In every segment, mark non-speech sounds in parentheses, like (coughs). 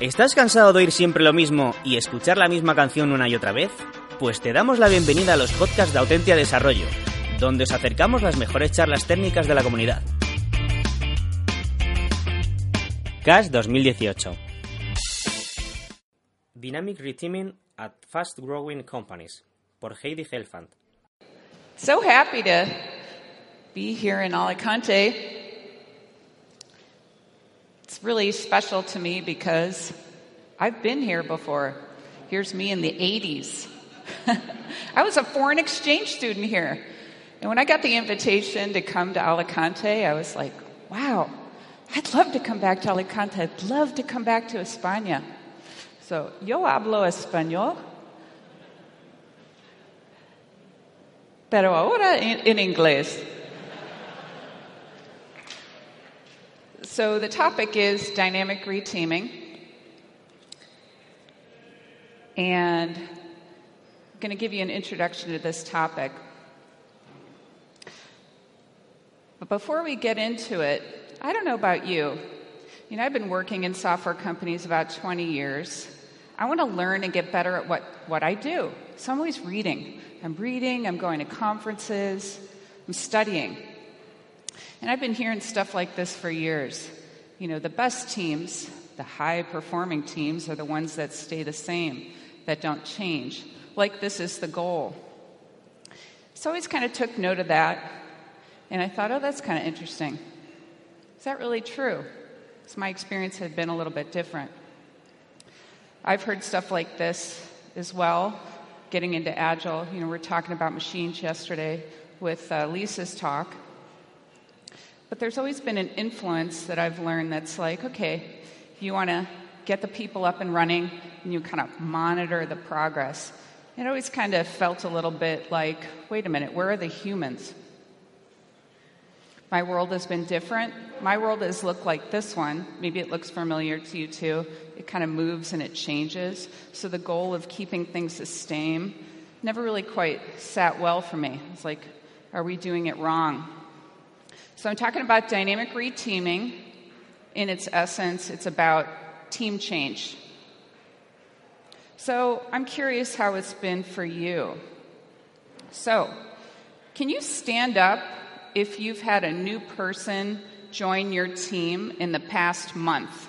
¿Estás cansado de oír siempre lo mismo y escuchar la misma canción una y otra vez? Pues te damos la bienvenida a los podcasts de Autentia Desarrollo, donde os acercamos las mejores charlas técnicas de la comunidad. CAS 2018 Dynamic Reteaming at Fast Growing Companies por Heidi Helfand. So happy to be here in Alicante. It's really special to me because I've been here before. Here's me in the 80s. (laughs) I was a foreign exchange student here. And when I got the invitation to come to Alicante, I was like, wow, I'd love to come back to Alicante. I'd love to come back to España. So, yo hablo español. Pero ahora en, en inglés. So the topic is dynamic reteaming. And I'm going to give you an introduction to this topic. But before we get into it, I don't know about you. You know, I've been working in software companies about 20 years. I want to learn and get better at what, what I do. So I'm always reading. I'm reading, I'm going to conferences, I'm studying. And I've been hearing stuff like this for years. You know, the best teams, the high performing teams, are the ones that stay the same, that don't change. Like this is the goal. So I always kind of took note of that, and I thought, oh, that's kind of interesting. Is that really true? Because my experience had been a little bit different. I've heard stuff like this as well, getting into Agile. You know, we are talking about machines yesterday with uh, Lisa's talk. But there's always been an influence that I've learned that's like, okay, you want to get the people up and running and you kind of monitor the progress, it always kind of felt a little bit like, wait a minute, where are the humans? My world has been different. My world has looked like this one. Maybe it looks familiar to you too. It kind of moves and it changes. So the goal of keeping things the same never really quite sat well for me. It's like, are we doing it wrong? So I'm talking about dynamic reteaming. In its essence, it's about team change. So I'm curious how it's been for you. So, can you stand up if you've had a new person join your team in the past month?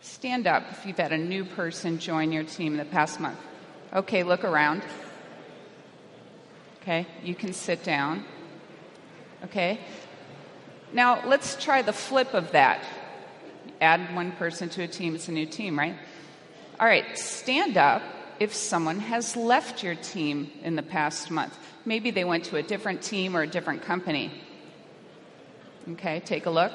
Stand up if you've had a new person join your team in the past month. Okay, look around. Okay, you can sit down. Okay, now, let's try the flip of that. Add one person to a team, it's a new team, right? All right, stand up if someone has left your team in the past month. Maybe they went to a different team or a different company. Okay, take a look.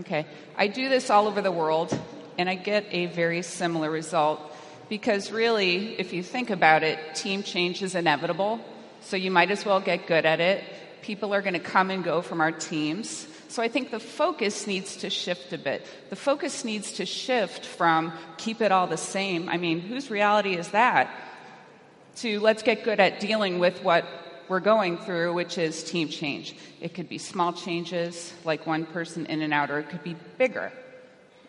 Okay, I do this all over the world, and I get a very similar result because really, if you think about it, team change is inevitable, so you might as well get good at it People are going to come and go from our teams. So I think the focus needs to shift a bit. The focus needs to shift from keep it all the same. I mean, whose reality is that? To let's get good at dealing with what we're going through, which is team change. It could be small changes, like one person in and out, or it could be bigger.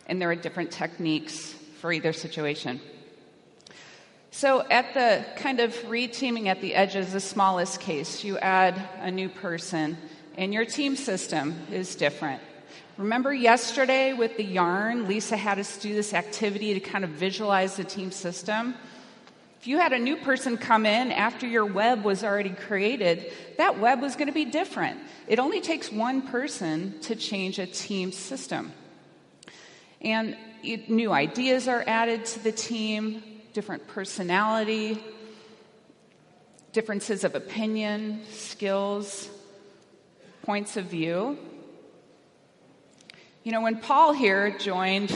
And there are different techniques for either situation. So, at the kind of reteaming at the edges, the smallest case, you add a new person, and your team system is different. Remember yesterday with the yarn, Lisa had us do this activity to kind of visualize the team system? If you had a new person come in after your web was already created, that web was going to be different. It only takes one person to change a team system. And new ideas are added to the team, different personality, differences of opinion, skills, points of view. You know, when Paul here joined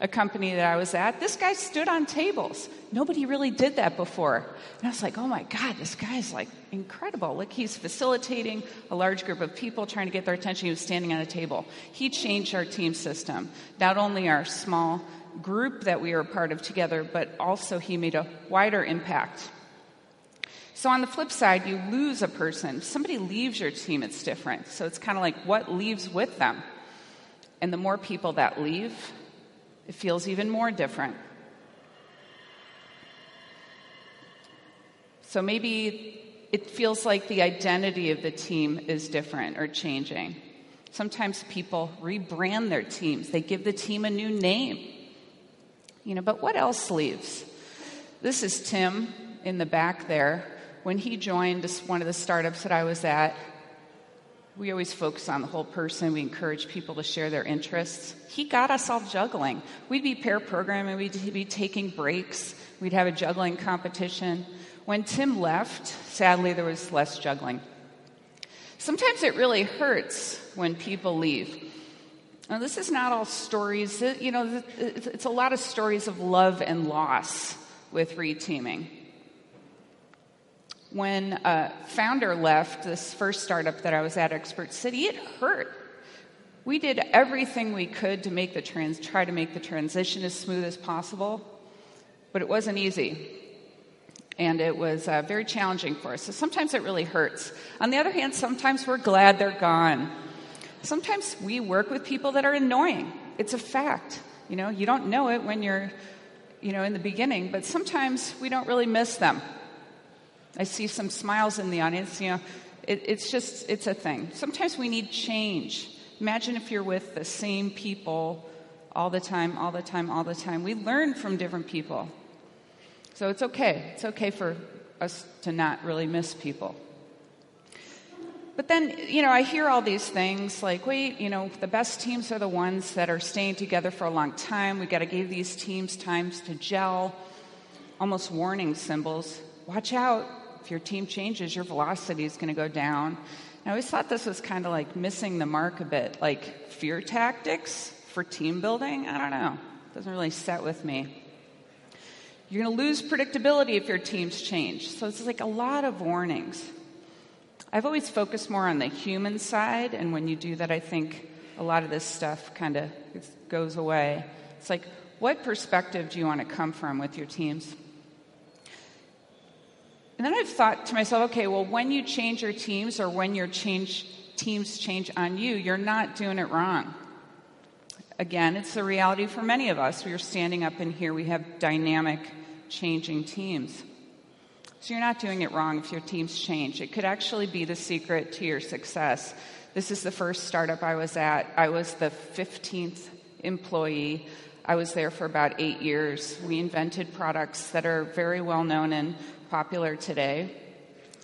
a company that I was at, this guy stood on tables. Nobody really did that before. And I was like, oh my God, this guy's like incredible. Like he's facilitating a large group of people trying to get their attention. He was standing on a table. He changed our team system, not only our small group that we were part of together, but also he made a wider impact. So, on the flip side, you lose a person. If somebody leaves your team, it's different. So, it's kind of like what leaves with them. And the more people that leave, It feels even more different. So maybe it feels like the identity of the team is different or changing. Sometimes people rebrand their teams, they give the team a new name. You know, but what else leaves? This is Tim in the back there. When he joined one of the startups that I was at, we always focus on the whole person. We encourage people to share their interests. He got us all juggling. We'd be pair programming, we'd be taking breaks, we'd have a juggling competition. When Tim left, sadly, there was less juggling. Sometimes it really hurts when people leave. Now, this is not all stories, you know, it's a lot of stories of love and loss with reteaming. When a founder left this first startup that I was at, Expert City, it hurt. We did everything we could to make the trans, try to make the transition as smooth as possible, but it wasn't easy. And it was uh, very challenging for us. So sometimes it really hurts. On the other hand, sometimes we're glad they're gone. Sometimes we work with people that are annoying. It's a fact. You know, you don't know it when you're, you know, in the beginning, but sometimes we don't really miss them. I see some smiles in the audience. You know, it, it's just, it's a thing. Sometimes we need change. Imagine if you're with the same people all the time, all the time, all the time. We learn from different people. So it's okay. It's okay for us to not really miss people. But then, you know, I hear all these things like, wait, you know, the best teams are the ones that are staying together for a long time. We've got to give these teams times to gel. Almost warning symbols. Watch out. If your team changes, your velocity is going to go down. I always thought this was kind of like missing the mark a bit, like fear tactics for team building. I don't know. It doesn't really set with me. You're going to lose predictability if your teams change. So it's like a lot of warnings. I've always focused more on the human side, and when you do that, I think a lot of this stuff kind of goes away. It's like, what perspective do you want to come from with your teams? And then I've thought to myself, okay, well, when you change your teams or when your change, teams change on you, you're not doing it wrong. Again, it's the reality for many of us. We are standing up in here, we have dynamic, changing teams. So you're not doing it wrong if your teams change. It could actually be the secret to your success. This is the first startup I was at. I was the 15th employee. I was there for about eight years. We invented products that are very well known and popular today.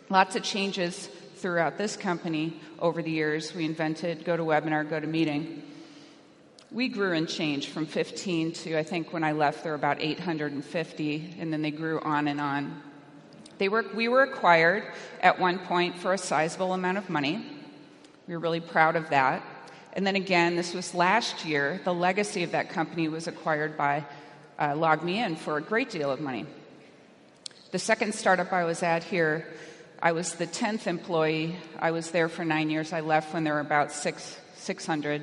Lots of changes throughout this company over the years. We invented GoToWebinar, GoToMeeting. We grew and changed from 15 to, I think when I left, there were about 850, and then they grew on and on. They were, we were acquired at one point for a sizable amount of money. We were really proud of that. And then again, this was last year, the legacy of that company was acquired by uh, LogMeIn for a great deal of money. The second startup I was at here, I was the 10th employee. I was there for nine years. I left when there were about six, 600.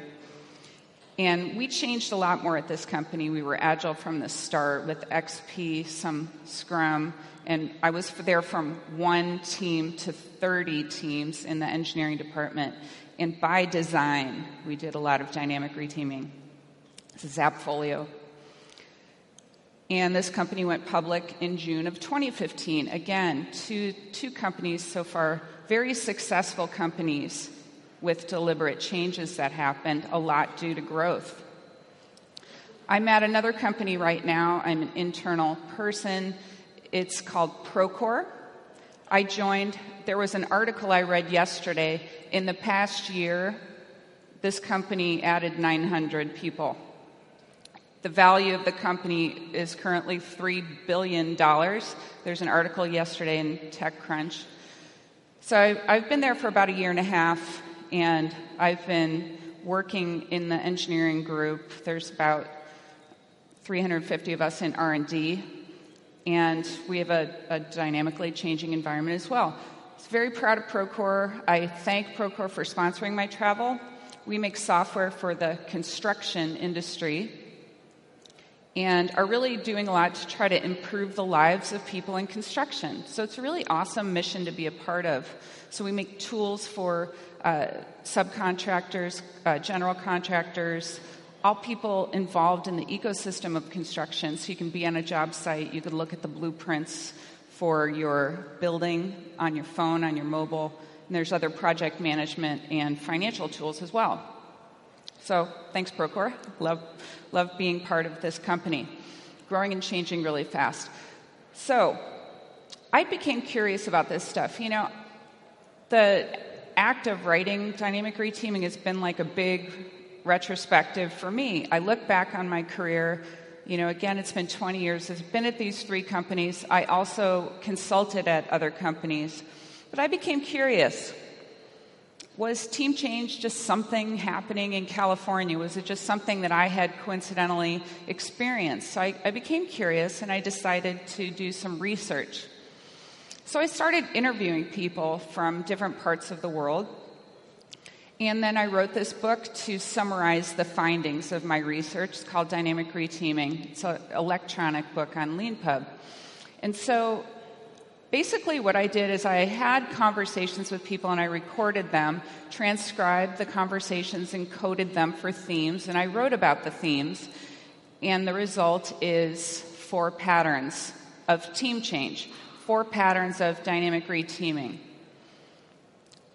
And we changed a lot more at this company. We were agile from the start with XP, some Scrum, and I was there from one team to 30 teams in the engineering department. And by design, we did a lot of dynamic reteaming. This is Appfolio. And this company went public in June of 2015. Again, two, two companies so far, very successful companies with deliberate changes that happened, a lot due to growth. I'm at another company right now. I'm an internal person it's called Procore. I joined, there was an article I read yesterday. In the past year, this company added 900 people. The value of the company is currently $3 billion. There's an article yesterday in TechCrunch. So I've been there for about a year and a half, and I've been working in the engineering group. There's about 350 of us in R&D and we have a, a dynamically changing environment as well. I'm very proud of Procore. I thank Procore for sponsoring my travel. We make software for the construction industry and are really doing a lot to try to improve the lives of people in construction. So it's a really awesome mission to be a part of. So we make tools for uh, subcontractors, uh, general contractors, all people involved in the ecosystem of construction. So you can be on a job site, you could look at the blueprints for your building on your phone, on your mobile, and there's other project management and financial tools as well. So thanks, Procore. Love, love being part of this company. Growing and changing really fast. So I became curious about this stuff. You know, the act of writing dynamic reteaming has been like a big retrospective for me. I look back on my career. You know, again, it's been 20 years. I've been at these three companies. I also consulted at other companies. But I became curious. Was team change just something happening in California? Was it just something that I had coincidentally experienced? So I, I became curious and I decided to do some research. So I started interviewing people from different parts of the world. And then I wrote this book to summarize the findings of my research. It's called Dynamic Reteaming. It's an electronic book on LeanPub. And so basically, what I did is I had conversations with people and I recorded them, transcribed the conversations, and coded them for themes. And I wrote about the themes. And the result is four patterns of team change four patterns of dynamic reteaming.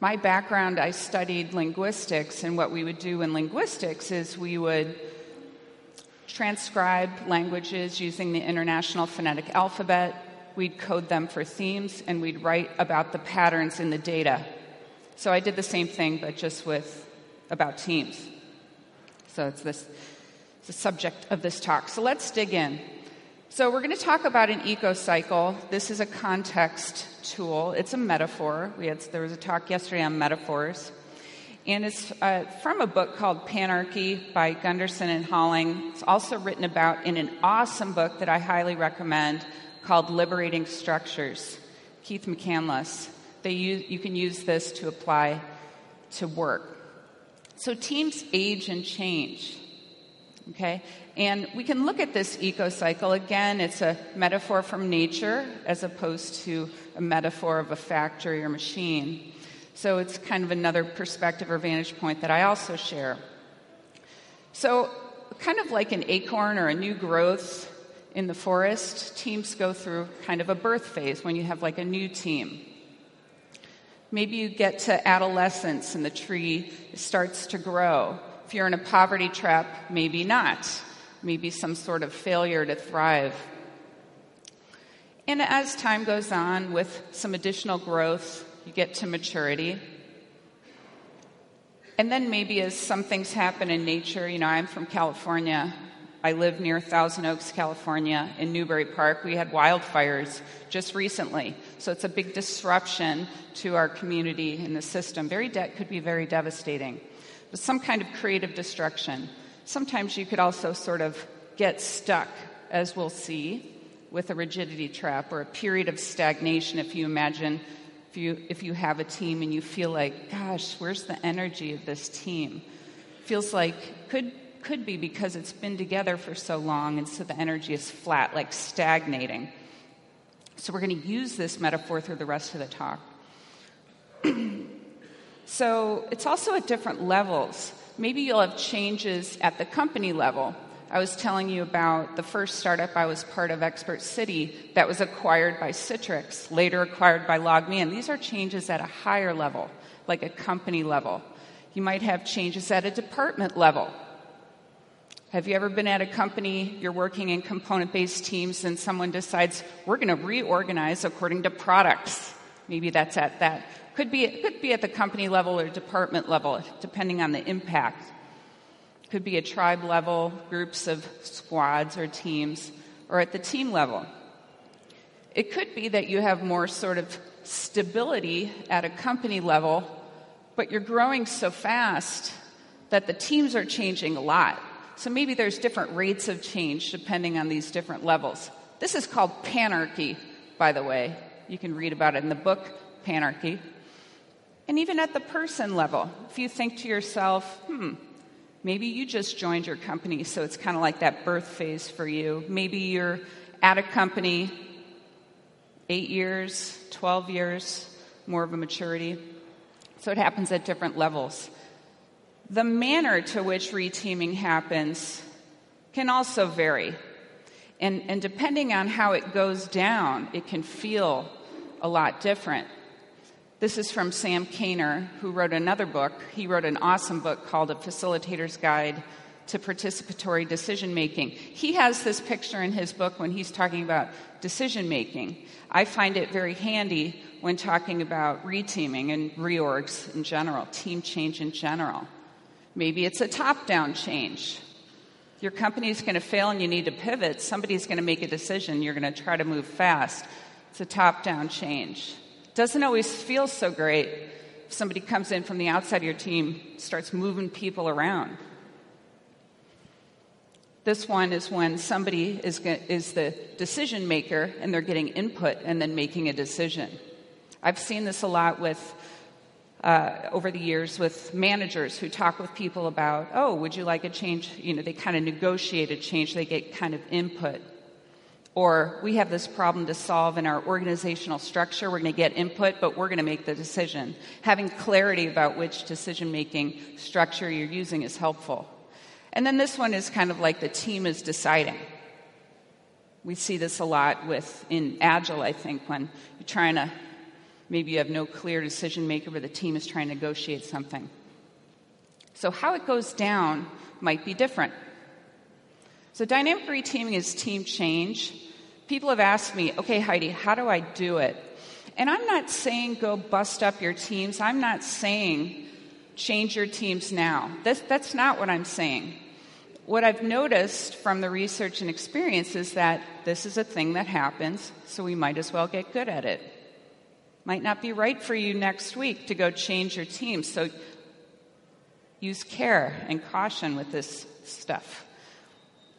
My background, I studied linguistics, and what we would do in linguistics is we would transcribe languages using the International Phonetic Alphabet. We'd code them for themes, and we'd write about the patterns in the data. So I did the same thing, but just with about teams. So it's this it's the subject of this talk. So let's dig in. So, we're going to talk about an eco cycle. This is a context tool, it's a metaphor. We had, there was a talk yesterday on metaphors. And it's uh, from a book called Panarchy by Gunderson and Holling. It's also written about in an awesome book that I highly recommend called Liberating Structures. Keith McCandless. They use, you can use this to apply to work. So teams age and change. Okay? And we can look at this eco cycle. Again, it's a metaphor from nature as opposed to a metaphor of a factory or machine. So it's kind of another perspective or vantage point that I also share. So, kind of like an acorn or a new growth in the forest, teams go through kind of a birth phase when you have like a new team. Maybe you get to adolescence and the tree starts to grow. If you're in a poverty trap, maybe not maybe some sort of failure to thrive. And as time goes on, with some additional growth, you get to maturity. And then maybe as some things happen in nature, you know, I'm from California. I live near Thousand Oaks, California, in Newbury Park. We had wildfires just recently. So it's a big disruption to our community and the system. Very de- could be very devastating. But some kind of creative destruction. Sometimes you could also sort of get stuck, as we'll see, with a rigidity trap or a period of stagnation if you imagine if you if you have a team and you feel like gosh where's the energy of this team feels like could could be because it's been together for so long and so the energy is flat like stagnating so we're going to use this metaphor through the rest of the talk (clears throat) so it's also at different levels maybe you'll have changes at the company level. I was telling you about the first startup I was part of, Expert City, that was acquired by Citrix, later acquired by LogMeIn. And these are changes at a higher level, like a company level. You might have changes at a department level. Have you ever been at a company, you're working in component based teams, and someone decides, we're going to reorganize according to products? Maybe that's at that could be, could be at the company level or department level, depending on the impact. Could be a tribe level, groups of squads or teams, or at the team level. It could be that you have more sort of stability at a company level, but you're growing so fast that the teams are changing a lot. So maybe there's different rates of change depending on these different levels. This is called panarchy, by the way. You can read about it in the book Panarchy. And even at the person level, if you think to yourself, hmm, maybe you just joined your company, so it's kind of like that birth phase for you. Maybe you're at a company eight years, 12 years, more of a maturity. So it happens at different levels. The manner to which reteaming happens can also vary. And, and depending on how it goes down, it can feel a lot different. This is from Sam Kaner, who wrote another book. He wrote an awesome book called A Facilitator's Guide to Participatory Decision Making. He has this picture in his book when he's talking about decision making. I find it very handy when talking about reteaming and reorgs in general, team change in general. Maybe it's a top down change. Your company is going to fail and you need to pivot. Somebody's going to make a decision. You're going to try to move fast. It's a top down change. Doesn't always feel so great if somebody comes in from the outside of your team, starts moving people around. This one is when somebody is, is the decision maker and they're getting input and then making a decision. I've seen this a lot with, uh, over the years with managers who talk with people about, oh, would you like a change? You know, they kind of negotiate a change, they get kind of input. Or we have this problem to solve in our organizational structure. We're going to get input, but we're going to make the decision. Having clarity about which decision making structure you're using is helpful. And then this one is kind of like the team is deciding. We see this a lot with in Agile, I think, when you're trying to maybe you have no clear decision maker, but the team is trying to negotiate something. So how it goes down might be different. So dynamic reteaming is team change. People have asked me, okay, Heidi, how do I do it? And I'm not saying go bust up your teams. I'm not saying change your teams now. That's, that's not what I'm saying what I've noticed from the research and experience is that this is a thing that happens, so we might as well get good at it. Might not be right for you next week to go change your team, so use care and caution with this stuff.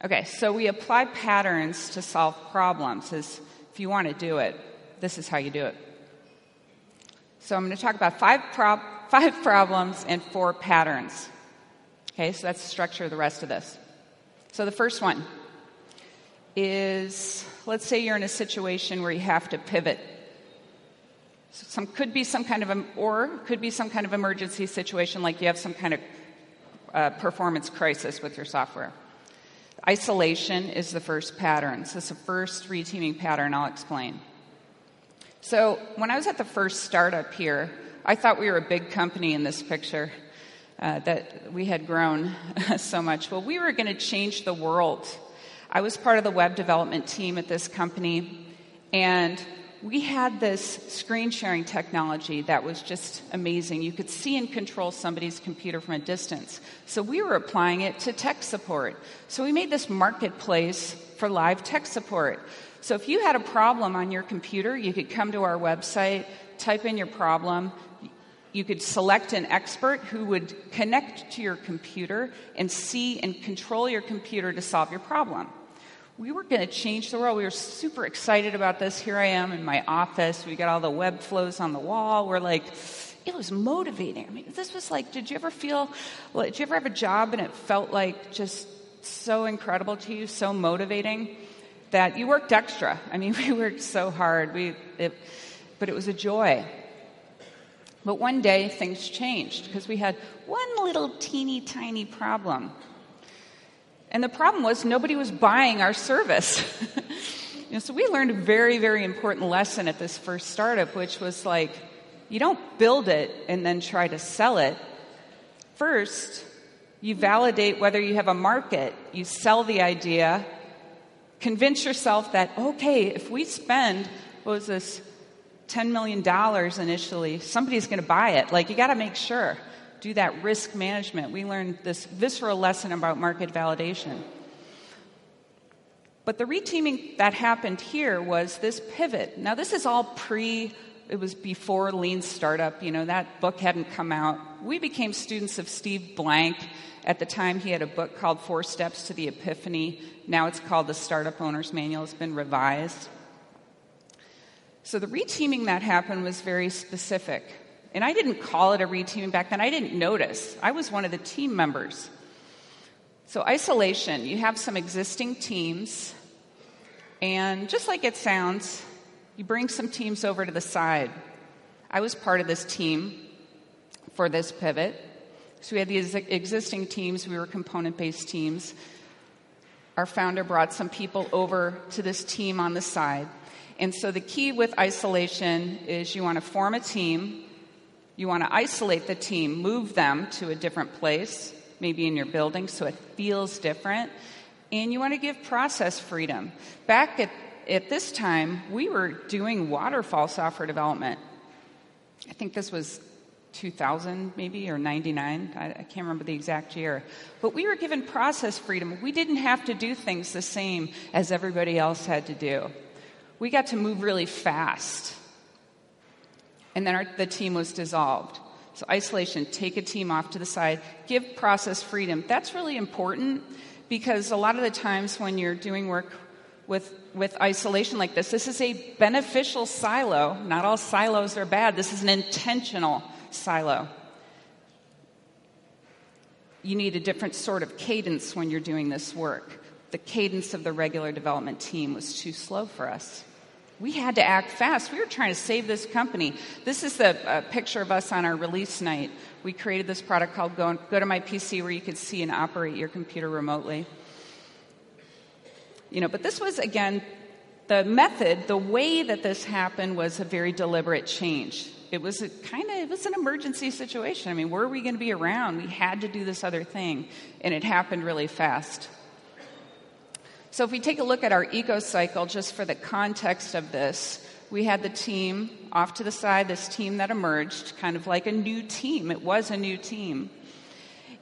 Okay, so we apply patterns to solve problems. As if you want to do it, this is how you do it. So I'm going to talk about five, prob- (laughs) five problems and four patterns. Okay, so that's the structure of the rest of this. So the first one is let's say you're in a situation where you have to pivot. So some could be some kind of or could be some kind of emergency situation, like you have some kind of uh, performance crisis with your software. Isolation is the first pattern. So it's the first reteaming pattern I'll explain. So when I was at the first startup here, I thought we were a big company in this picture uh, that we had grown (laughs) so much. Well, we were going to change the world. I was part of the web development team at this company, and we had this screen sharing technology that was just amazing. You could see and control somebody's computer from a distance. So we were applying it to tech support. So we made this marketplace for live tech support. So if you had a problem on your computer, you could come to our website, type in your problem, you could select an expert who would connect to your computer and see and control your computer to solve your problem. We were going to change the world. We were super excited about this. Here I am in my office. We got all the web flows on the wall. We're like, it was motivating. I mean, this was like, did you ever feel, well, did you ever have a job and it felt like just so incredible to you, so motivating that you worked extra? I mean, (laughs) we worked so hard. We, it, but it was a joy. But one day things changed because we had one little teeny tiny problem. And the problem was nobody was buying our service. (laughs) you know, so we learned a very, very important lesson at this first startup, which was like, you don't build it and then try to sell it. First, you validate whether you have a market. You sell the idea, convince yourself that, okay, if we spend, what was this, $10 million initially, somebody's going to buy it. Like, you got to make sure. Do that risk management. We learned this visceral lesson about market validation. But the reteaming that happened here was this pivot. Now, this is all pre, it was before Lean Startup. You know, that book hadn't come out. We became students of Steve Blank. At the time, he had a book called Four Steps to the Epiphany. Now it's called the Startup Owner's Manual. It's been revised. So the reteaming that happened was very specific. And I didn't call it a reteaming back then. I didn't notice. I was one of the team members. So, isolation, you have some existing teams, and just like it sounds, you bring some teams over to the side. I was part of this team for this pivot. So we had these existing teams, we were component based teams. Our founder brought some people over to this team on the side. And so the key with isolation is you want to form a team, you want to isolate the team, move them to a different place, maybe in your building so it feels different, and you want to give process freedom. Back at, at this time, we were doing waterfall software development. I think this was 2000 maybe or 99 I, I, can't remember the exact year. But we were given process freedom. We didn't have to do things the same as everybody else had to do. We got to move really fast and then our, the team was dissolved so isolation take a team off to the side give process freedom that's really important because a lot of the times when you're doing work with, with isolation like this this is a beneficial silo not all silos are bad this is an intentional silo. You need a different sort of cadence when you're doing this work. The cadence of the regular development team was too slow for us. We had to act fast. We were trying to save this company. This is the uh, picture of us on our release night. We created this product called Go, GoToMyPC where you could see and operate your computer remotely. You know, but this was, again, the method, the way that this happened was a very deliberate change it was a kind of it was an emergency situation. I mean, where were we going to be around? We had to do this other thing, and it happened really fast. So if we take a look at our eco cycle, just for the context of this, we had the team off to the side, this team that emerged, kind of like a new team. It was a new team.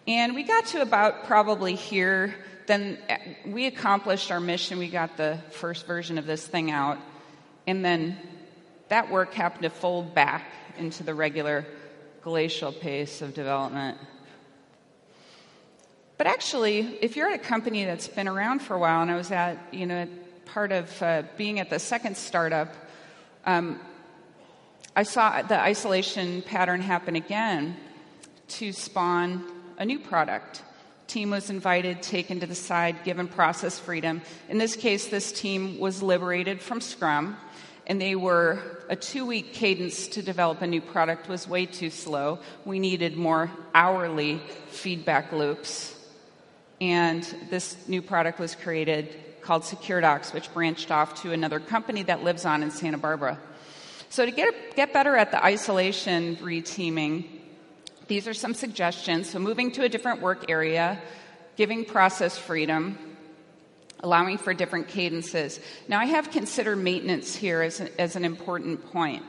And we got to about probably here. Then eh, we accomplished our mission. We got the first version of this thing out. And then that work happened to fold back into the regular glacial pace of development. But actually, if you're at a company that's been around for a while, and I was at, you know, part of uh, being at the second startup, um, I saw the isolation pattern happen again to spawn a new product. Team was invited, taken to the side, given process freedom. In this case, this team was liberated from Scrum and they were a two week cadence to develop a new product was way too slow. We needed more hourly feedback loops. And this new product was created called SecureDocs, which branched off to another company that lives on in Santa Barbara. So, to get, get better at the isolation reteaming, these are some suggestions. So, moving to a different work area, giving process freedom, allowing for different cadences. Now, I have considered maintenance here as, a, as an important point.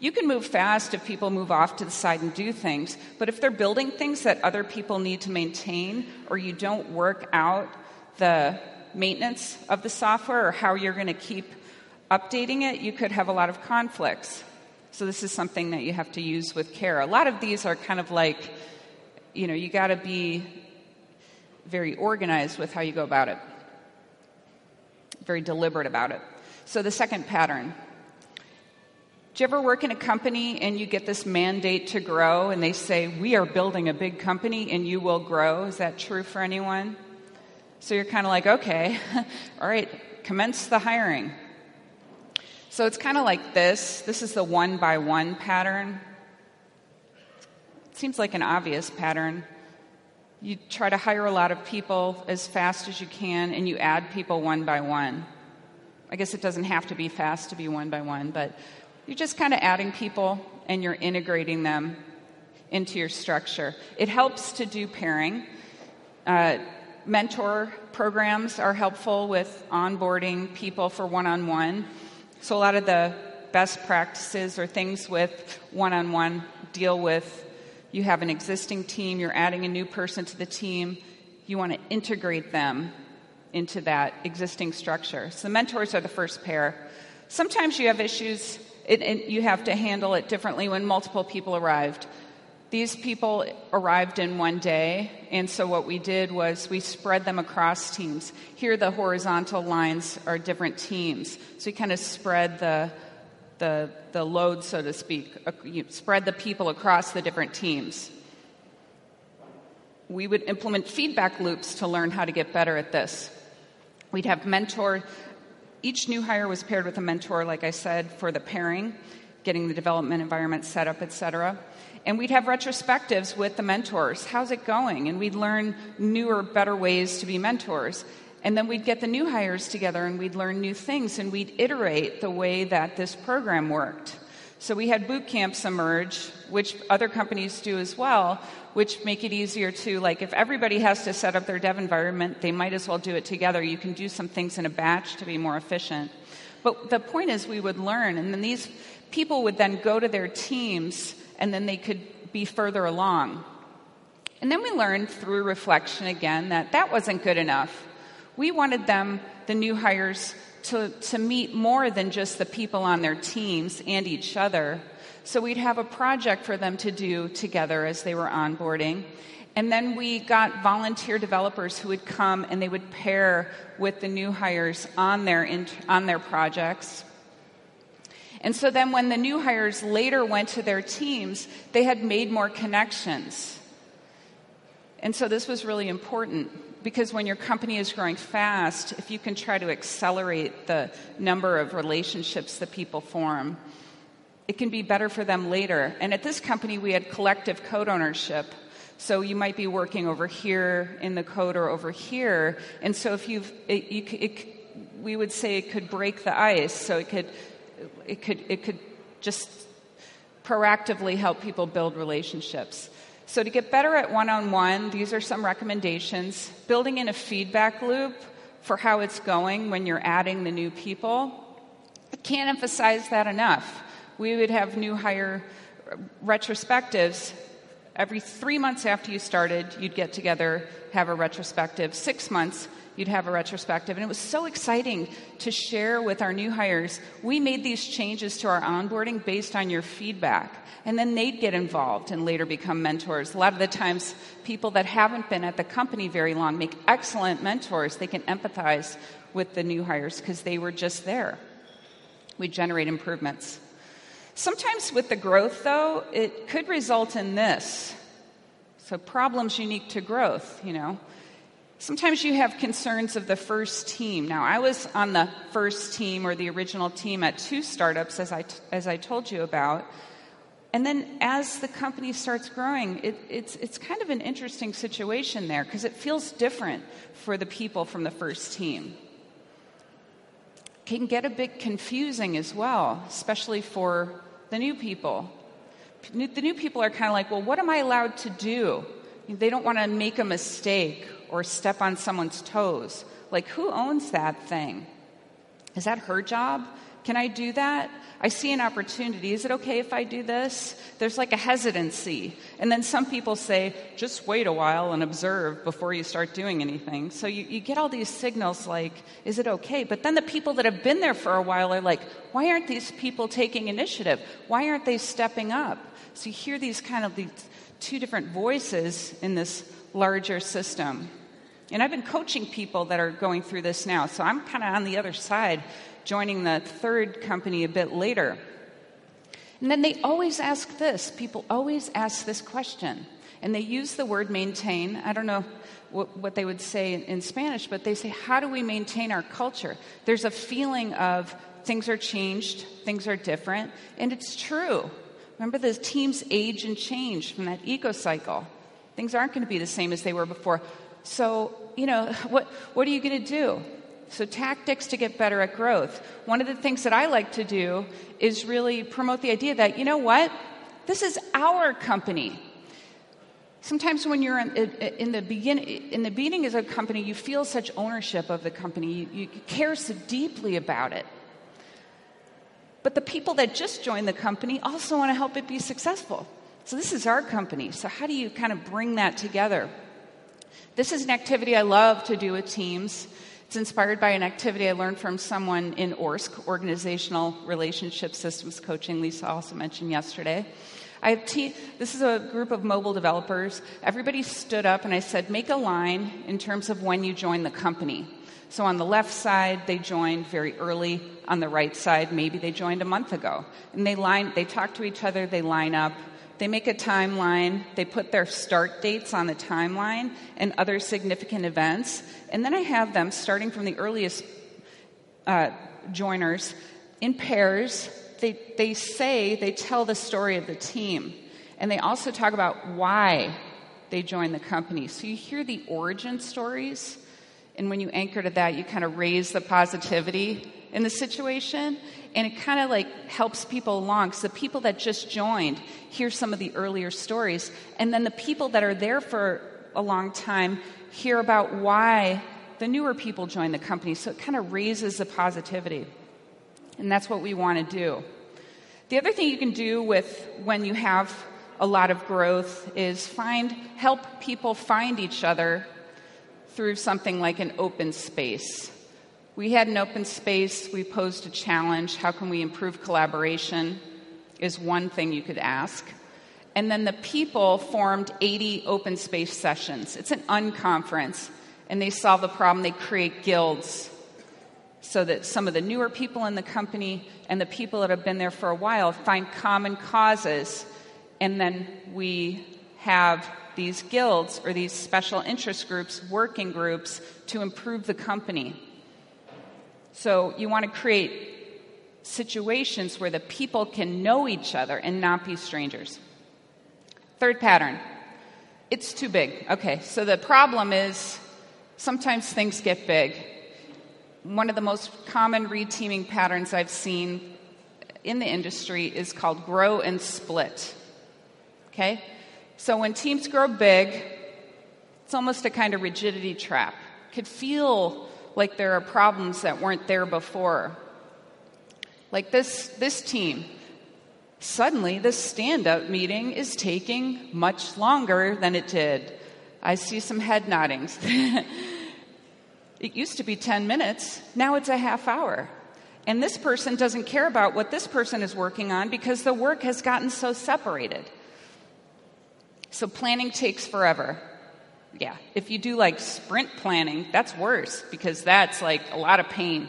You can move fast if people move off to the side and do things, but if they're building things that other people need to maintain, or you don't work out the maintenance of the software or how you're going to keep updating it, you could have a lot of conflicts. So, this is something that you have to use with care. A lot of these are kind of like, you know, you got to be very organized with how you go about it very deliberate about it. So, the second pattern. Do you ever work in a company and you get this mandate to grow and they say, We are building a big company and you will grow? Is that true for anyone? So you're kind of like, Okay, (laughs) all right, commence the hiring. So it's kind of like this. This is the one by one pattern. It seems like an obvious pattern. You try to hire a lot of people as fast as you can, and you add people one by one. I guess it doesn't have to be fast to be one by one, but you're just kind of adding people and you're integrating them into your structure. It helps to do pairing. Uh, mentor programs are helpful with onboarding people for one on one. So, a lot of the best practices or things with one on one deal with you have an existing team, you're adding a new person to the team, you want to integrate them into that existing structure. So, mentors are the first pair. Sometimes you have issues, and you have to handle it differently when multiple people arrived. These people arrived in one day, and so what we did was we spread them across teams. Here, the horizontal lines are different teams. So we kind of spread the the, the load, so to speak. You spread the people across the different teams. We would implement feedback loops to learn how to get better at this. We'd have mentor. Each new hire was paired with a mentor, like I said, for the pairing. getting the development environment set up, et cetera. And we'd have retrospectives with the mentors. How's it going? And we'd learn newer, better ways to be mentors. And then we'd get the new hires together and we'd learn new things and we'd iterate the way that this program worked. So we had boot camps emerge, which other companies do as well, which make it easier to, like, if everybody has to set up their dev environment, they might as well do it together. You can do some things in a batch to be more efficient. But the point is, we would learn, and then these people would then go to their teams, and then they could be further along. And then we learned through reflection again that that wasn't good enough. We wanted them, the new hires, to, to meet more than just the people on their teams and each other. So we'd have a project for them to do together as they were onboarding. And then we got volunteer developers who would come and they would pair with the new hires on their, on their projects. And so then when the new hires later went to their teams, they had made more connections. And so this was really important because when your company is growing fast, if you can try to accelerate the number of relationships that people form, it can be better for them later. And at this company, we had collective code ownership. So you might be working over here in the code or over here. And so if you've, it, you, it, we would say it could break the ice. So it could, it could, it could just proactively help people build relationships. So, to get better at one on one, these are some recommendations. Building in a feedback loop for how it's going when you're adding the new people. I can't emphasize that enough. We would have new hire retrospectives. Every three months after you started, you'd get together, have a retrospective. Six months, you'd have a retrospective. And it was so exciting to share with our new hires. We made these changes to our onboarding based on your feedback. And then they'd get involved and later become mentors. A lot of the times, people that haven't been at the company very long make excellent mentors. They can empathize with the new hires because they were just there. We generate improvements. Sometimes with the growth, though, it could result in this. So, problems unique to growth, you know. Sometimes you have concerns of the first team. Now, I was on the first team or the original team at two startups, as I, t- as I told you about. And then as the company starts growing, it, it's, it's kind of an interesting situation there because it feels different for the people from the first team. Can get a bit confusing as well, especially for the new people. The new people are kind of like, well, what am I allowed to do? They don't want to make a mistake or step on someone's toes. Like, who owns that thing? Is that her job? Can I do that? I see an opportunity. Is it okay if I do this? There's like a hesitancy. And then some people say, just wait a while and observe before you start doing anything. So you, you get all these signals like, is it okay? But then the people that have been there for a while are like, why aren't these people taking initiative? Why aren't they stepping up? So you hear these kind of these two different voices in this larger system. And I've been coaching people that are going through this now, so I'm kind of on the other side, joining the third company a bit later. And then they always ask this people always ask this question, and they use the word maintain. I don't know what, what they would say in Spanish, but they say, How do we maintain our culture? There's a feeling of things are changed, things are different, and it's true. Remember, the teams age and change from that eco cycle. Things aren't going to be the same as they were before. So, you know, (laughs) what, what are you going to do? So, tactics to get better at growth. One of the things that I like to do is really promote the idea that, you know what? This is our company. Sometimes when you're in, in the begin, in the beginning as a company, you feel such ownership of the company. You, you care so deeply about it. But the people that just joined the company also want to help it be successful. So this is our company. So how do you kind of bring that together? This is an activity I love to do with teams. It's inspired by an activity I learned from someone in ORSC, Organizational Relationship Systems Coaching, Lisa also mentioned yesterday. I have te- this is a group of mobile developers. Everybody stood up and I said, make a line in terms of when you join the company. So on the left side, they joined very early. On the right side, maybe they joined a month ago. And they line, they talk to each other, they line up. They make a timeline, they put their start dates on the timeline and other significant events. And then I have them, starting from the earliest uh, joiners, in pairs, they, they say, they tell the story of the team. And they also talk about why they joined the company. So you hear the origin stories, and when you anchor to that, you kind of raise the positivity in the situation, and it kind of like helps people along. So the people that just joined hear some of the earlier stories, and then the people that are there for a long time hear about why the newer people join the company. So it kind of raises the positivity. And that's what we want to do. The other thing you can do with when you have a lot of growth is find help people find each other through something like an open space. We had an open space, we posed a challenge, how can we improve collaboration is one thing you could ask. And then the people formed 80 open space sessions. It's an unconference, and they solve the problem. They create guilds so that some of the newer people in the company and the people that have been there for a while find common causes, and then we have these guilds or these special interest groups, working groups, to improve the company. So you want to create situations where the people can know each other and not be strangers. Third pattern it's too big. Okay, so the problem is sometimes things get big one of the most common reteaming patterns I've seen in the industry is called grow and split. Okay? So when teams grow big, it's almost a kind of rigidity trap. Could feel like there are problems that weren't there before. Like this, this team, suddenly this stand up meeting is taking much longer than it did. I see some head noddings. (laughs) It used to be 10 minutes, now it's a half hour. And this person doesn't care about what this person is working on because the work has gotten so separated. So planning takes forever. Yeah, if you do like sprint planning, that's worse because that's like a lot of pain.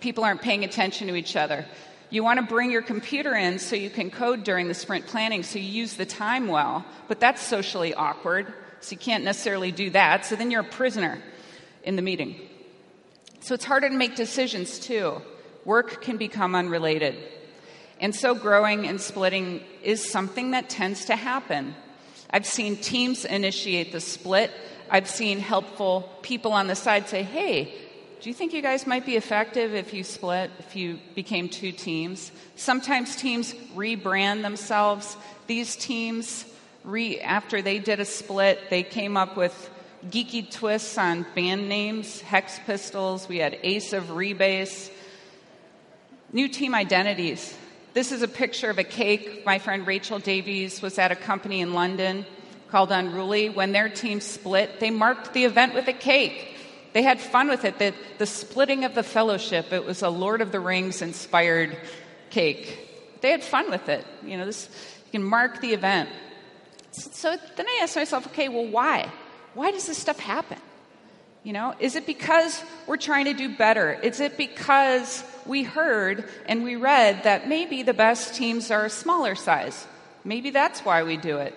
People aren't paying attention to each other. You want to bring your computer in so you can code during the sprint planning so you use the time well, but that's socially awkward, so you can't necessarily do that. So then you're a prisoner in the meeting. So it's harder to make decisions too. Work can become unrelated. And so growing and splitting is something that tends to happen. I've seen teams initiate the split. I've seen helpful people on the side say, hey, do you think you guys might be effective if you split, if you became two teams? Sometimes teams rebrand themselves. These teams, re, after they did a split, they came up with geeky twists on band names, Hex Pistols, we had Ace of Rebase. New team identities. This is a picture of a cake. My friend Rachel Davies was at a company in London called Unruly. When their team split, they marked the event with a cake. They had fun with it. The, the splitting of the fellowship, it was a Lord of the Rings inspired cake. They had fun with it. You know, this, you can mark the event. So then I asked myself, okay, well, why? why does this stuff happen? You know, is it because we're trying to do better? Is it because we heard and we read that maybe the best teams are a smaller size? Maybe that's why we do it.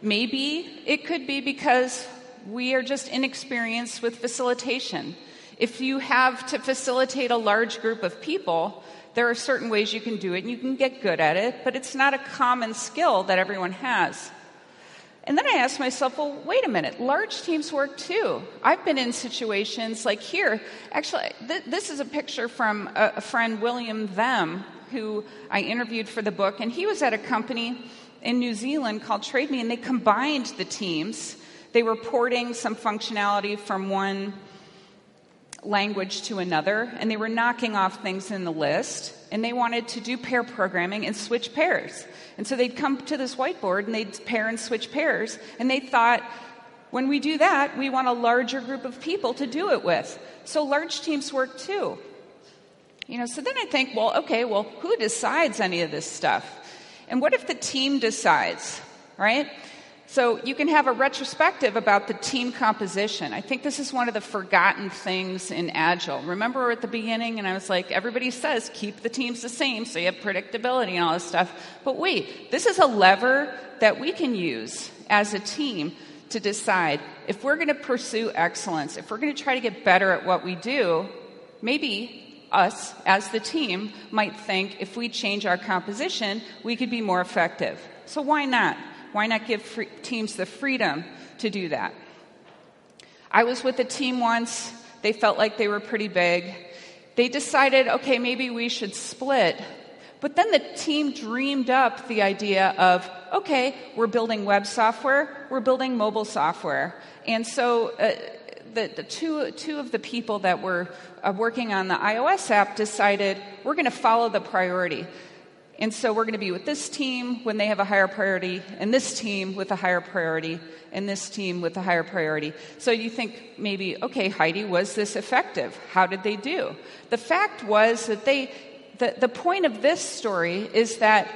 Maybe it could be because we are just inexperienced with facilitation. If you have to facilitate a large group of people, there are certain ways you can do it and you can get good at it, but it's not a common skill that everyone has. And then I asked myself, well, wait a minute, large teams work too. I've been in situations like here. Actually, th- this is a picture from a, a friend, William Them, who I interviewed for the book, and he was at a company in New Zealand called Trade Me, and they combined the teams. They were porting some functionality from one language to another, and they were knocking off things in the list, and they wanted to do pair programming and switch pairs. And so they'd come to this whiteboard and they'd pair and switch pairs. And they thought, when we do that, we want a larger group of people to do it with. So large teams work too. You know, so then I think, well, okay, well, who decides any of this stuff? And what if the team decides, right? So you can have a retrospective about the team composition. I think this is one of the forgotten things in Agile. Remember at the beginning, and I was like, everybody says keep the teams the same so you have predictability and all this stuff. But wait, this is a lever that we can use as a team to decide if we're going to pursue excellence, if we're going to try to get better at what we do, maybe us as the team might think if we change our composition, we could be more effective. So why not? Why not give free- teams the freedom to do that? I was with a team once, they felt like they were pretty big. They decided, okay, maybe we should split. But then the team dreamed up the idea of, okay, we're building web software, we're building mobile software. And so uh, the, the two, two of the people that were uh, working on the iOS app decided we're going to follow the priority. And so we're going to be with this team when they have a higher priority, and this team with a higher priority, and this team with a higher priority. So you think maybe, okay, Heidi, was this effective? How did they do? The fact was that they, the, the point of this story is that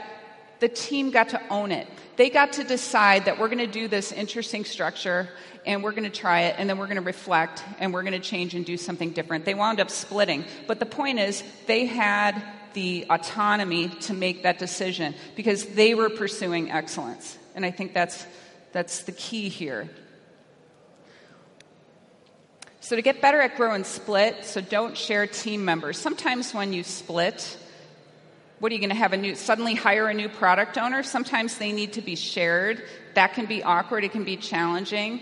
the team got to own it. They got to decide that we're going to do this interesting structure and we're going to try it and then we're going to reflect and we're going to change and do something different. They wound up splitting. But the point is, they had the autonomy to make that decision because they were pursuing excellence. And I think that's, that's the key here. So, to get better at grow and split, so don't share team members. Sometimes when you split, what are you going to have a new suddenly hire a new product owner sometimes they need to be shared that can be awkward it can be challenging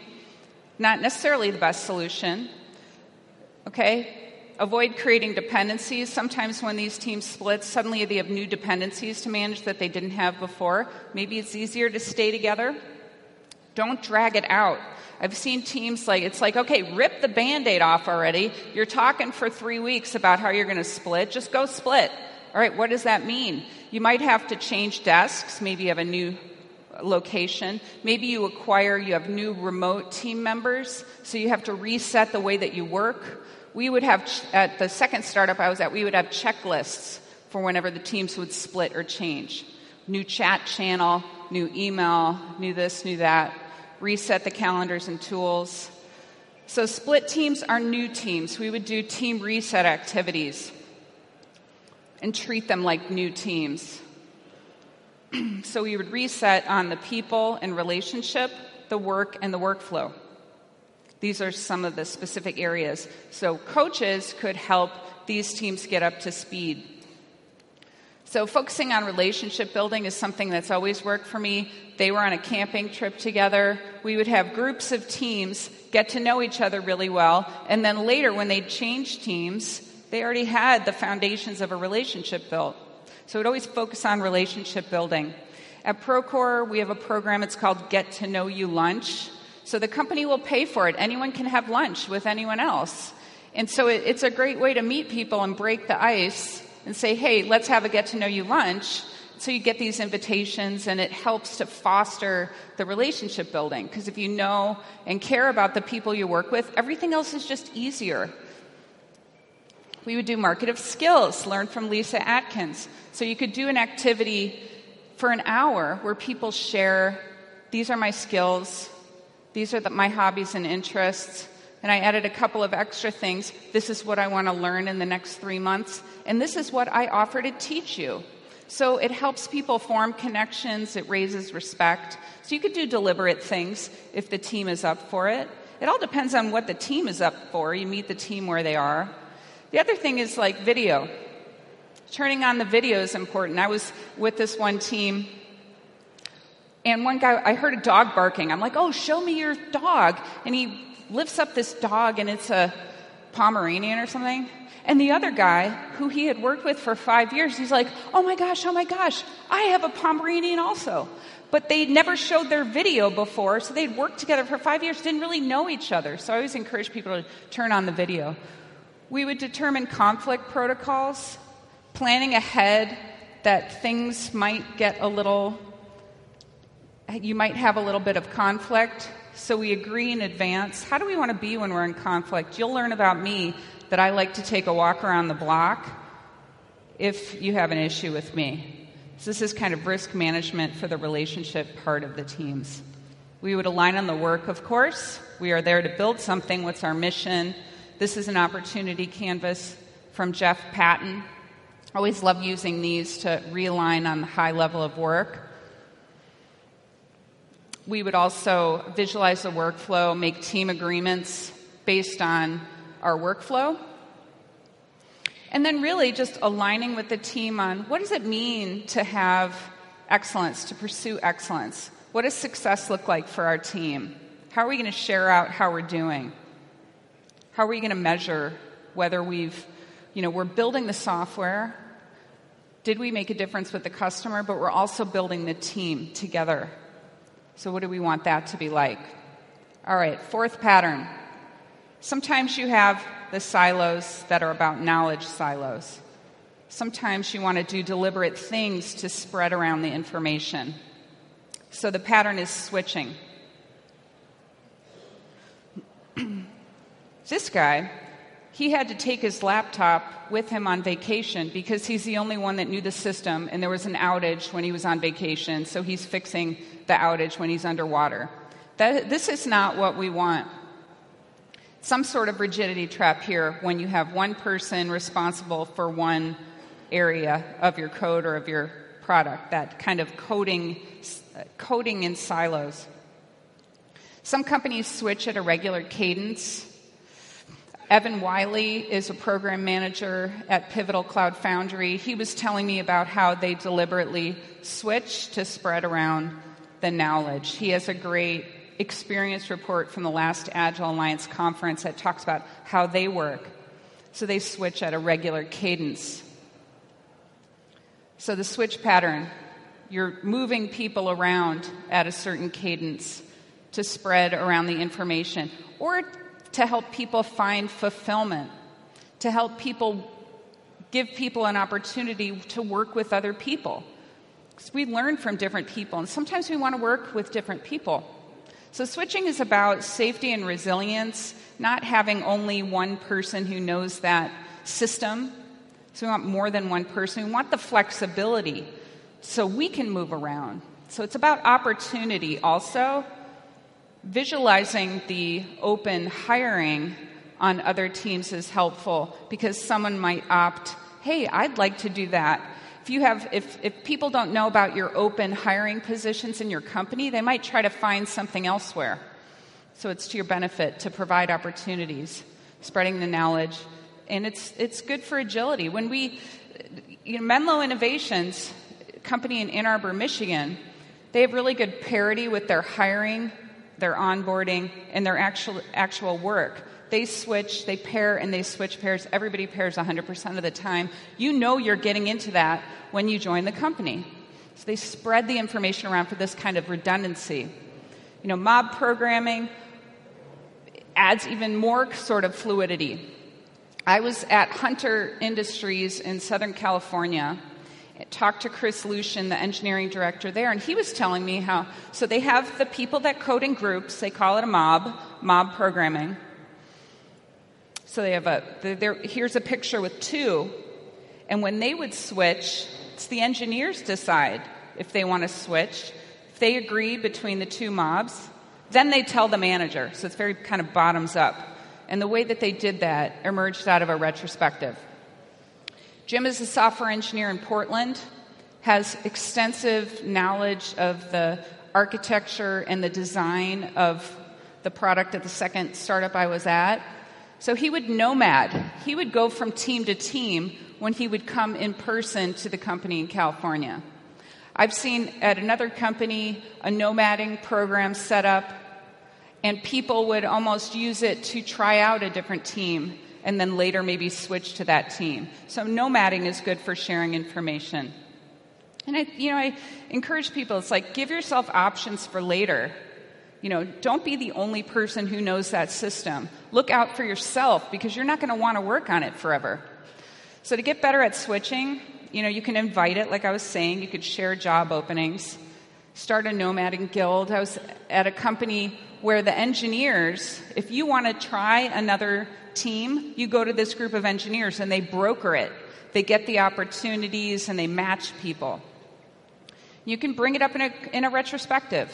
not necessarily the best solution okay avoid creating dependencies. Sometimes when these teams split, suddenly they have new dependencies to manage that they didn't have before. Maybe it's easier to stay together. Don't drag it out. I've seen teams like, it's like, okay, rip the band aid off already. You're talking for three weeks about how you're going to split. Just go split. All right, what does that mean? You might have to change desks. Maybe you have a new location. Maybe you acquire, you have new remote team members, so you have to reset the way that you work we would have, at the second startup I was at, we would have checklists for whenever the teams would split or change. New chat channel, new email, new this, new that, reset the calendars and tools. So, split teams are new teams. We would do team reset activities and treat them like new teams. (clears throat) so, we would reset on the people and relationship, the work, and the workflow. These are some of the specific areas. So, coaches could help these teams get up to speed. So, focusing on relationship building is something that's always worked for me. They were on a camping trip together. We would have groups of teams get to know each other really well. And then later, when they changed teams, they already had the foundations of a relationship built. So, it always focus on relationship building. At Procore, we have a program, it's called Get to Know You Lunch. So the company will pay for it. Anyone can have lunch with anyone else. And so it, it's a great way to meet people and break the ice and say, hey, let's have a get to know you lunch. So you get these invitations, and it helps to foster the relationship building. Because if you know and care about the people you work with, everything else is just easier. We would do market of skills, learn from Lyssa Adkins. So you could do an activity for an hour where people share these are my skills, these are the, my hobbies and interests. And I added a couple of extra things. This is what I want to learn in the next three months. And this is what I offer to teach you. So it helps people form connections, it raises respect. So you could do deliberate things if the team is up for it. It all depends on what the team is up for. You meet the team where they are. The other thing is like video. Turning on the video is important. I was with this one team and one guy, I heard a dog barking. I'm like, oh, show me your dog. And he lifts up this dog, and it's a Pomeranian or something. And the other guy, who he had worked with for five years, he's like, oh my gosh, oh my gosh, I have a Pomeranian also. But they never showed their video before, so they'd worked together for five years, didn't really know each other. So I always encourage people to turn on the video. We would determine conflict protocols, planning ahead that things might get a little you might have a little bit of conflict. So we agree in advance. How do we want to be when we're in conflict? You'll learn about me that I like to take a walk around the block if you have an issue with me. So this is kind of risk management for the relationship part of the teams. We would align on the work, of course. We are there to build something. What's our mission? This is an opportunity canvas from Jeff Patton. Always love using these to realign on the high level of work. We would also visualize the workflow, make team agreements based on our workflow. And then, really, just aligning with the team on what does it mean to have excellence, to pursue excellence? What does success look like for our team? How are we going to share out how we're doing? How are we going to measure whether we've, you know, we're building the software? Did we make a difference with the customer? But we're also building the team together. So, what do we want that to be like? All right, fourth pattern. Sometimes you have the silos that are about knowledge silos. Sometimes you want to do deliberate things to spread around the information. So the pattern is switching. (clears throat) this guy, he had to take his laptop with him on vacation because he's the only one that knew the system and there was an outage when he was on vacation, so he's fixing the outage when he's underwater. That, this is not what we want. Some sort of rigidity trap here when you have one person responsible for one area of your code or of your product, that kind of coding, coding in silos. Some companies switch at a regular cadence. Evan Willey is a program manager at Pivotal Cloud Foundry. He was telling me about how they deliberately switch to spread around the knowledge. He has a great experience report from the last Agile Alliance conference that talks about how they work. So they switch at a regular cadence. So the switch pattern, you're moving people around at a certain cadence to spread around the information or to help people find fulfillment, to help people give people an opportunity to work with other people. Because we learn from different people, and sometimes we want to work with different people. So, switching is about safety and resilience, not having only one person who knows that system. So, we want more than one person. We want the flexibility so we can move around. So, it's about opportunity also. Visualizing the open hiring on other teams is helpful because someone might opt, hey, I'd like to do that. If you have if, if people don't know about your open hiring positions in your company they might try to find something elsewhere. So it's to your benefit to provide opportunities spreading the knowledge. And it's it's good for agility. When we you know, menlo innovations company in ann arbor michigan they have really good parity with their hiring their onboarding and their actual actual work they switch, they pair, and they switch pairs. Everybody pairs 100% of the time. You know you're getting into that when you join the company. So they spread the information around for this kind of redundancy. You know, mob programming adds even more sort of fluidity. I was at Hunter Industries in Southern California talked to Chris Lucian, the engineering director there, and he was telling me how so they have the people that code in groups, they call it a mob, mob programming. So they have a, here's a picture with two, and when they would switch, it's the engineers decide if they want to switch. If they agree between the two mobs, then they tell the manager. So it's very kind of bottoms up. And the way that they did that emerged out of a retrospective. Jim is a software engineer in Portland, has extensive knowledge of the architecture and the design of the product at the second startup I was at. So he would nomad. He would go from team to team when he would come in person to the company in California. I've seen at another company a nomading program set up, and people would almost use it to try out a different team and then later maybe switch to that team. So nomading is good for sharing information. And I, you know, I encourage people, it's like give yourself options for later. You know, don't be the only person who knows that system. Look out for yourself because you're not going to want to work on it forever. So, to get better at switching, you know, you can invite it, like I was saying, you could share job openings, start a nomading guild. I was at a company where the engineers, if you want to try another team, you go to this group of engineers and they broker it. They get the opportunities and they match people. You can bring it up in a, in a retrospective.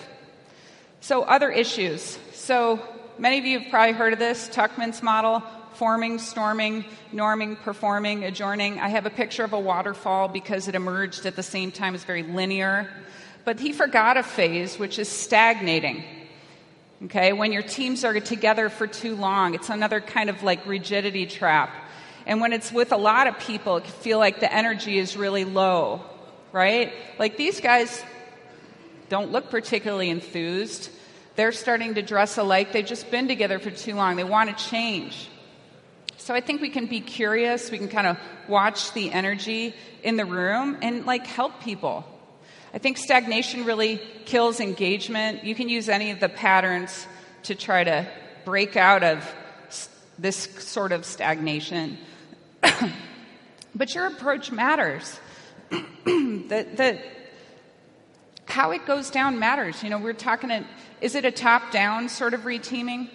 So, other issues. So, many of you have probably heard of this Tuckman's model forming, storming, norming, performing, adjourning. I have a picture of a waterfall because it emerged at the same time, it's very linear. But he forgot a phase, which is stagnating. Okay, when your teams are together for too long, it's another kind of like rigidity trap. And when it's with a lot of people, it can feel like the energy is really low, right? Like these guys don't look particularly enthused. They're starting to dress alike. They've just been together for too long. They want to change. So I think we can be curious. We can kind of watch the energy in the room and like help people. I think stagnation really kills engagement. You can use any of the patterns to try to break out of this sort of stagnation. (coughs) but your approach matters. (coughs) the, the, how it goes down matters. You know, we're talking, is it a top down sort of reteaming?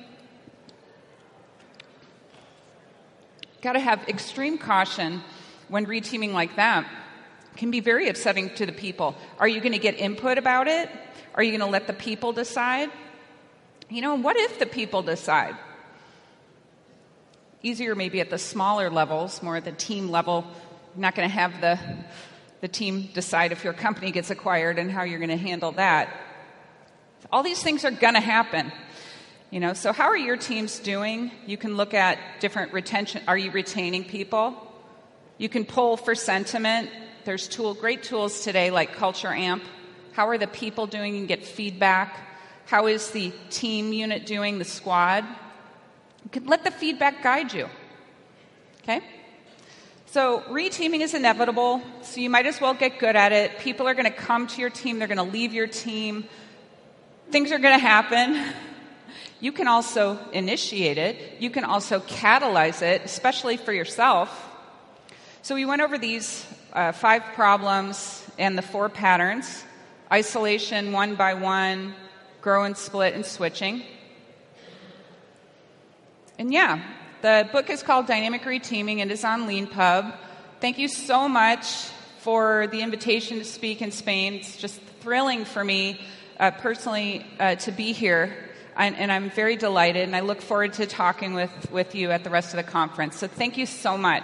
Got to have extreme caution when reteaming like that can be very upsetting to the people. Are you going to get input about it? Are you going to let the people decide? You know, what if the people decide? Easier maybe at the smaller levels, more at the team level. You're not going to have the, the team decide if your company gets acquired and how you're going to handle that. All these things are going to happen. You know, so how are your teams doing? You can look at different retention. Are you retaining people? You can pull for sentiment. There's tool, great tools today like Culture Amp. How are the people doing? Can get feedback. How is the team unit doing, the squad? You can let the feedback guide you. Okay? So, reteaming is inevitable, so you might as well get good at it. People are going to come to your team, they're going to leave your team. Things are going to happen. (laughs) You can also initiate it, you can also catalyze it, especially for yourself. So, we went over these uh, five problems and the four patterns isolation, one by one, grow and split, and switching. And yeah, the book is called Dynamic Reteaming and is on LeanPub. Thank you so much for the invitation to speak in Spain. It's just thrilling for me uh, personally uh, to be here and, and I'm very delighted, and I look forward to talking with, with you at the rest of the conference. So thank you so much.